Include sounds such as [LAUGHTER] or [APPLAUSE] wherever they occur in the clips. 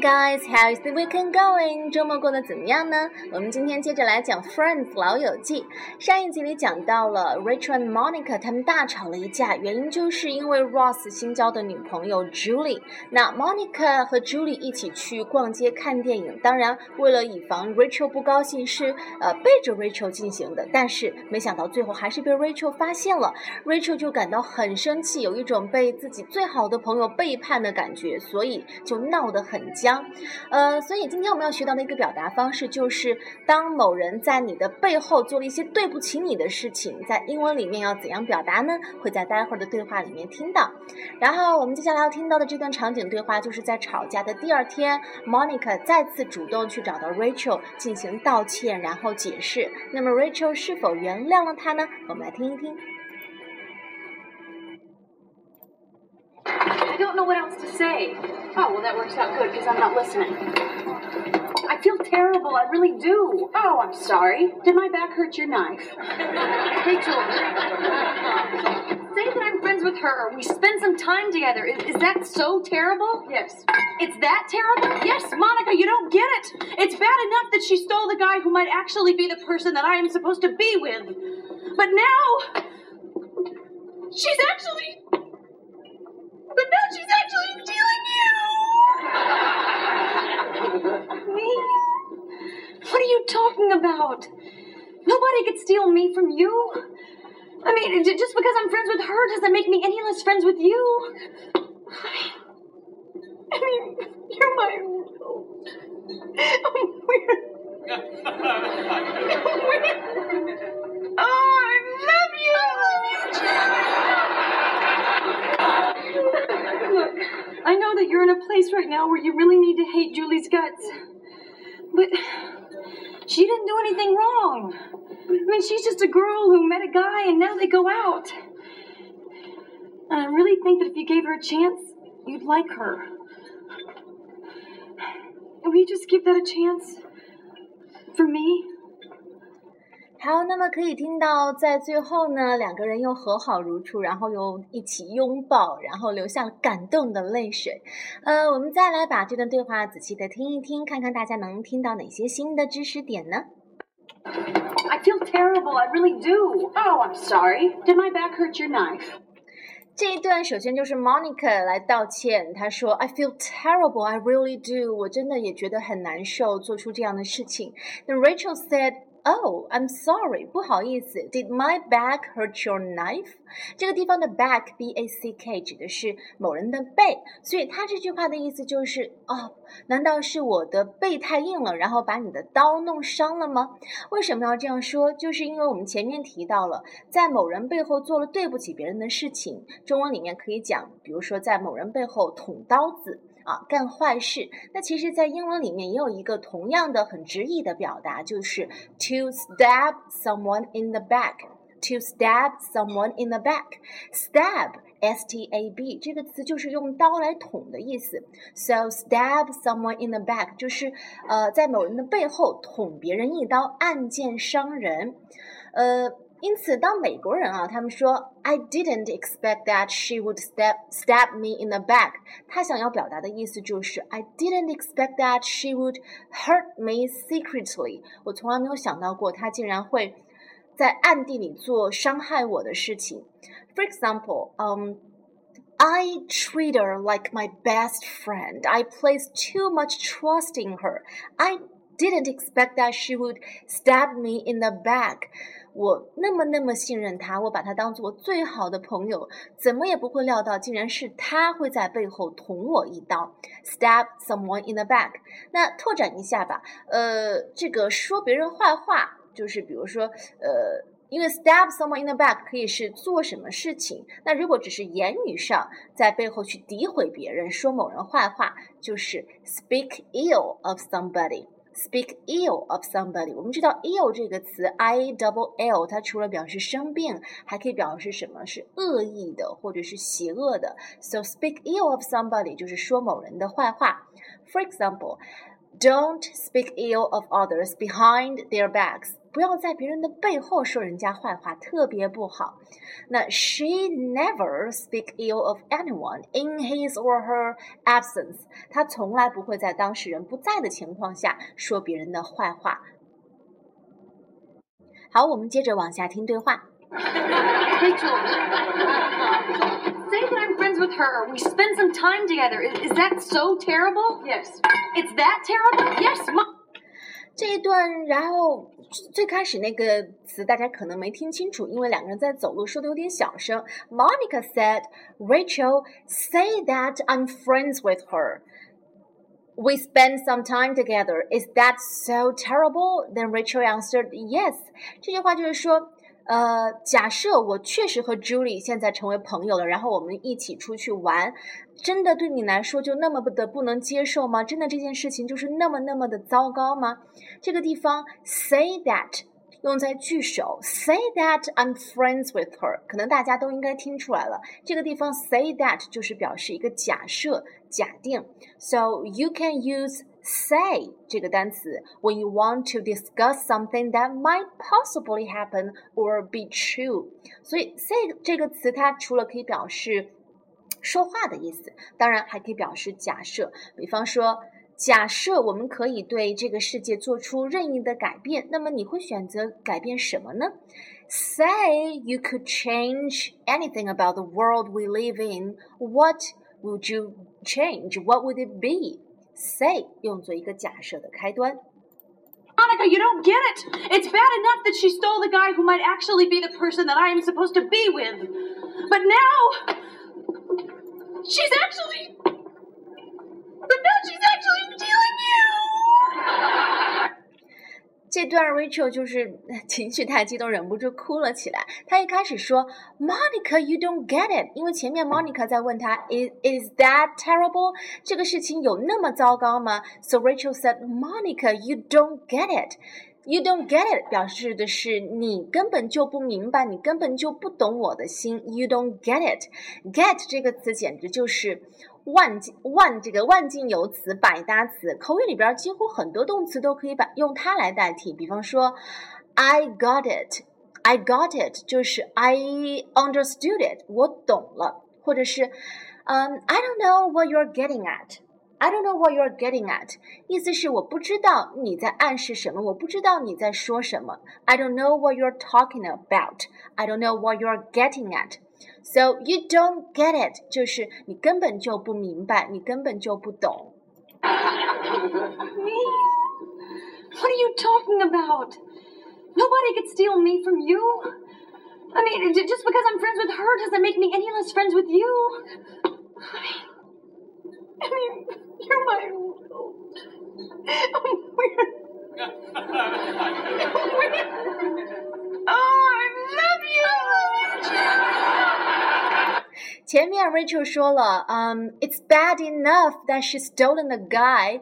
Guys, how is the weekend going? 周末过得怎么样呢？我们今天接着来讲《Friends》老友记。上一集里讲到了 Rachel and Monica 他们大吵了一架，原因就是因为 Ross 新交的女朋友 Julie。那 Monica 和 Julie 一起去逛街看电影，当然为了以防 Rachel 不高兴，是呃背着 Rachel 进行的。但是没想到最后还是被 Rachel 发现了，Rachel 就感到很生气，有一种被自己最好的朋友背叛的感觉，所以就闹得很僵。将，呃，所以今天我们要学到的一个表达方式就是，当某人在你的背后做了一些对不起你的事情，在英文里面要怎样表达呢？会在待会儿的对话里面听到。然后我们接下来要听到的这段场景对话，就是在吵架的第二天，Monica 再次主动去找到 Rachel 进行道歉，然后解释。那么 Rachel 是否原谅了他呢？我们来听一听。don't know what else to say. Oh, well, that works out good because I'm not listening. I feel terrible. I really do. Oh, I'm sorry. Did my back hurt your knife? Rachel, say that I'm friends with her. We spend some time together. Is, is that so terrible? Yes. It's that terrible? Yes, Monica, you don't get it. It's bad enough that she stole the guy who might actually be the person that I am supposed to be with. But now, she's actually she's actually stealing you! me? What are you talking about? Nobody could steal me from you. I mean, just because I'm friends with her doesn't make me any less friends with you. I mean, you're my world. We're... [LAUGHS] oh, I love you! I love you, Look, I know that you're in a place right now where you really need to hate Julie's guts. But she didn't do anything wrong. I mean, she's just a girl who met a guy and now they go out. And I really think that if you gave her a chance, you'd like her. Will you just give that a chance? For me? 好，那么可以听到，在最后呢，两个人又和好如初，然后又一起拥抱，然后流下了感动的泪水。呃，我们再来把这段对话仔细的听一听，看看大家能听到哪些新的知识点呢？I feel terrible, I really do. Oh, I'm sorry. Did my back hurt your knife? 这一段首先就是 Monica 来道歉，她说 I feel terrible, I really do. 我真的也觉得很难受，做出这样的事情。那 Rachel said. Oh, I'm sorry，不好意思。Did my back hurt your knife？这个地方的 back b a c k 指的是某人的背，所以他这句话的意思就是哦，难道是我的背太硬了，然后把你的刀弄伤了吗？为什么要这样说？就是因为我们前面提到了，在某人背后做了对不起别人的事情，中文里面可以讲，比如说在某人背后捅刀子。啊，干坏事。那其实，在英文里面也有一个同样的很直译的表达，就是 to stab someone in the back。to stab someone in the back。stab s t a b 这个词就是用刀来捅的意思。So stab someone in the back 就是呃在某人的背后捅别人一刀，暗箭伤人。呃。因此，当美国人啊，他们说 "I didn't expect that she would stab stab me in the back"，他想要表达的意思就是 "I didn't expect that she would hurt me secretly"，我从来没有想到过她竟然会在暗地里做伤害我的事情。For example, um. I treat her like my best friend. I place too much trust in her. I didn't expect that she would stab me in the back. 我那么那么信任他，我把他当做最好的朋友，怎么也不会料到，竟然是他会在背后捅我一刀，stab someone in the back。那拓展一下吧，呃，这个说别人坏话，就是比如说，呃，因为 stab someone in the back 可以是做什么事情，那如果只是言语上在背后去诋毁别人，说某人坏话，就是 speak ill of somebody。Speak ill of somebody，我们知道 ill 这个词，i double l，它除了表示生病，还可以表示什么是恶意的或者是邪恶的。So speak ill of somebody 就是说某人的坏话。For example，don't speak ill of others behind their backs。 不要在别人的背后说人家坏话，特别不好。那 She never speak ill of anyone in his or her absence。她从来不会在当事人不在的情况下说别人的坏话。好，我们接着往下听对话。Rachel, say that I'm friends with her. We spend some time together. Is, is that so terrible? Yes. It's that terrible? Yes, Mom. 这一段，然后 最开始那个词大家可能没听清楚，因为两个人在走路，说的有点小声。Monica said, "Rachel, say that I'm friends with her." We spend some time together. Is that so terrible? Then Rachel answered, Yes. 这句话就是说， 呃，假设我确实和 Julie 现在成为朋友了，然后我们一起出去玩，真的对你来说就那么的不能接受吗？真的这件事情就是那么那么的糟糕吗？这个地方 say that。用在句首，say that I'm friends with her，可能大家都应该听出来了。这个地方 say that 就是表示一个假设、假定。So you can use say 这个单词 when you want to discuss something that might possibly happen or be true。所以 say 这个词它除了可以表示说话的意思，当然还可以表示假设。比方说。假设我们可以对这个世界做出任意的改变，那么你会选择改变什么呢？Say you could change anything about the world we live in. What would you change? What would it be? Say 用作一个假设的开端。Monica, you don't get it. It's bad enough that she stole the guy who might actually be the person that I am supposed to be with. But now, she's actually. 这段 Rachel 就是情绪太激动，忍不住哭了起来。她一开始说：“Monica, you don't get it。”因为前面 Monica 在问她：“Is is that terrible？” 这个事情有那么糟糕吗？So Rachel said, "Monica, you don't get it. You don't get it." 表示的是你根本就不明白，你根本就不懂我的心。You don't get it. Get 这个词简直就是。万万这个万金油词百搭词，口语里边几乎很多动词都可以把用它来代替。比方说，I got it，I got it 就是 I understood it，我懂了。或者是，嗯、，I don't know what you're getting at at，I don't know what you're getting at，意思是我不知道你在暗示什么，我不知道你在说什么。I don't know what you're talking about，I don't know what you're getting at。So you don't get it，就是你根本就不明白，你根本就不懂。Me? What are you talking about? Nobody could steal me from you. I mean, just because I'm friends with her doesn't make me any less friends with you. I mean, I mean you're my world. oh, I love you. 前面 Rachel 说了，嗯、um,，It's bad enough that she's stolen the guy。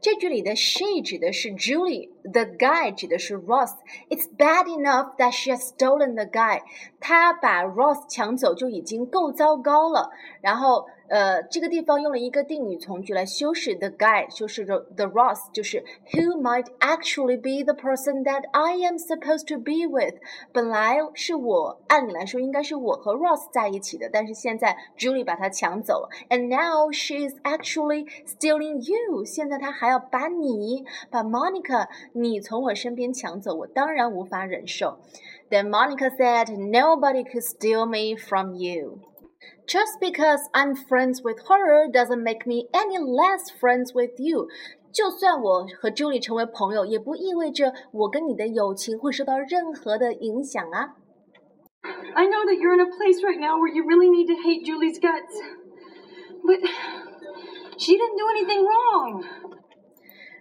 这句里的 she 指的是 Julie，the guy 指的是 Ross。It's bad enough that she has stolen the guy。她把 Ross 抢走就已经够糟糕了。然后 呃，这个地方用了一个定语从句来修饰 the guy，修饰着 the Ross，就是 who might actually be the person that I am supposed to be with。本来是我，按理来说应该是我和 Ross 在一起的，但是现在 Julie 把他抢走了，and now she is actually stealing you。现在她还要把你，把 Monica，你从我身边抢走，我当然无法忍受。Then Monica said, "Nobody could steal me from you." Just because I'm friends with her doesn't make me any less friends with you. 就算我和 Julie 成为朋友，也不意味着我跟你的友情会受到任何的影响啊。I know that you're in a place right now where you really need to hate Julie's guts, but she didn't do anything wrong.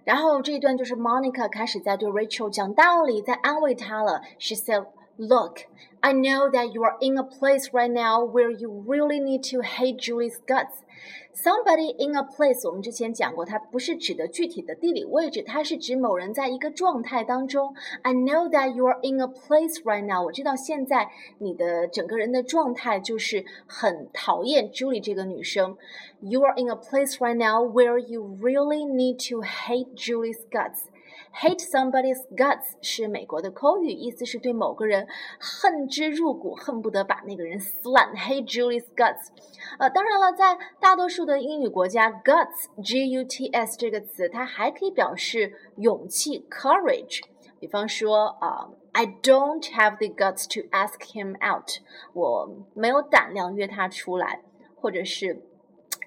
然后这一段就是 Monica 开始在对 Rachel 讲道理，在安慰她了。She said. Look, I know that you are in a place right now where you really need to hate Julie's guts. Somebody in a place，我们之前讲过，它不是指的具体的地理位置，它是指某人在一个状态当中。I know that you are in a place right now。我知道现在你的整个人的状态就是很讨厌 Julie 这个女生。You are in a place right now where you really need to hate Julie's guts。 Hate somebody's guts 是美国的口语，意思是对某个人恨之入骨，恨不得把那个人撕烂。Hate Julie's guts。呃，当然了，在大多数的英语国家，guts（g-u-t-s） 这个词它还可以表示勇气 （courage）。比方说啊、，I don't have the guts to ask him out，我没有胆量约他出来，或者是。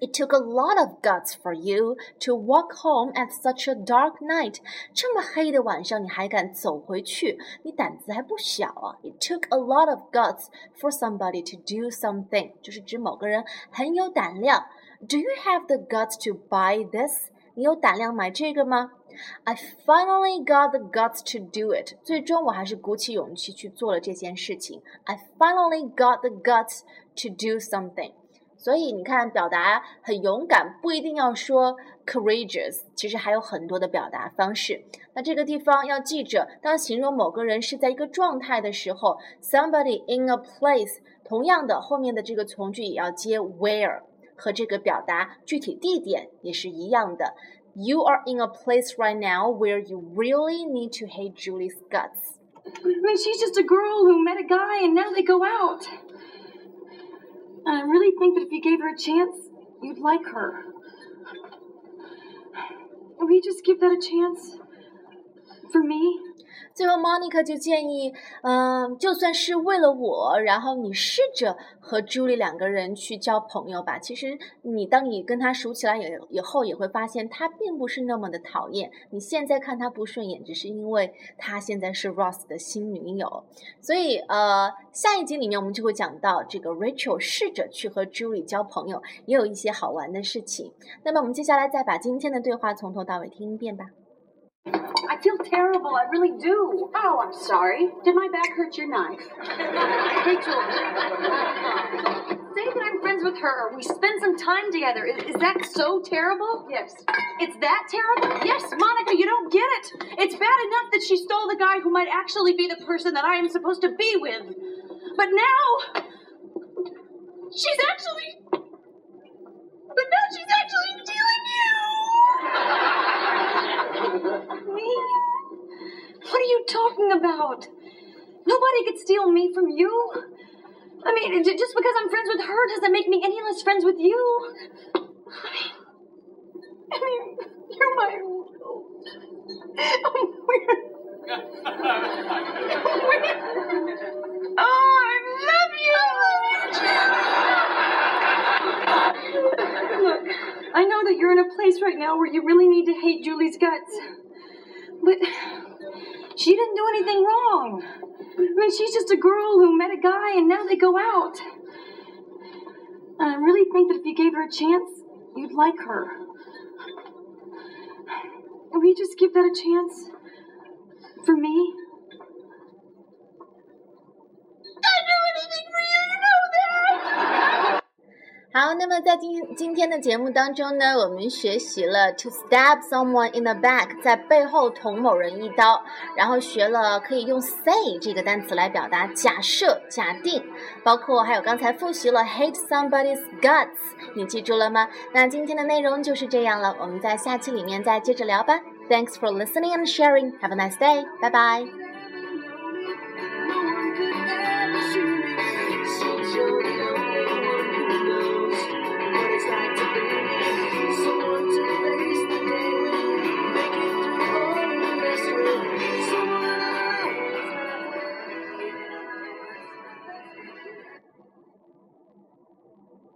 It took a lot of guts for you to walk home at such a dark night. 这么黑的晚上，你还敢走回去？你胆子还不小啊！It took a lot of guts for somebody to do something，就是指某个人很有胆量。Do you have the guts to buy this？你有胆量买这个吗？I finally got the guts to do it。最终我还是鼓起勇气去做了这件事情。I finally got the guts to do something。 所以你看，表达很勇敢不一定要说 courageous，其实还有很多的表达方式。那这个地方要记着，当形容某个人是在一个状态的时候，somebody in a place，同样的后面的这个从句也要接 where，和这个表达具体地点也是一样的。You are in a place right now where you really need to hate Julie's guts. I mean, she's just a girl who met a guy and now they go out. I really think that if you gave her a chance, you'd like her. Will you just give that a chance? For me? 最后，Monica 就建议，嗯，就算是为了我，然后你试着和 Julie 两个人去交朋友吧。其实，你当你跟他熟起来以以后，也会发现他并不是那么的讨厌。你现在看他不顺眼，只是因为他现在是 Ross 的新女友。所以，呃，下一集里面我们就会讲到这个 Rachel 试着去和 Julie 交朋友，也有一些好玩的事情。那么，我们接下来再把今天的对话从头到尾听一遍吧。I feel terrible. I really do. Oh, I'm sorry. Did my back hurt your knife? [LAUGHS] Rachel, say that I'm friends with her. We spend some time together. Is, is that so terrible? Yes. It's that terrible? Yes, Monica, you don't get it. It's bad enough that she stole the guy who might actually be the person that I am supposed to be with. But now, she's actually. About? Nobody could steal me from you. I mean, just because I'm friends with her doesn't make me any less friends with you. I mean, you're my. oh, I love you. Look, I know that you're in a place right now where you really need to hate Julie's guts. But she didn't do anything wrong. I mean, she's just a girl who met a guy and now they go out. And I really think that if you gave her a chance, you'd like her. Will you just give that a chance? 那么在今今天的节目当中呢，我们学习了 to stab someone in the back，在背后捅某人一刀，然后学了可以用 say 这个单词来表达假设、假定，包括还有刚才复习了 hate somebody's guts，你记住了吗？那今天的内容就是这样了，我们在下期里面再接着聊吧。Thanks for listening and sharing. Have a nice day. Bye bye.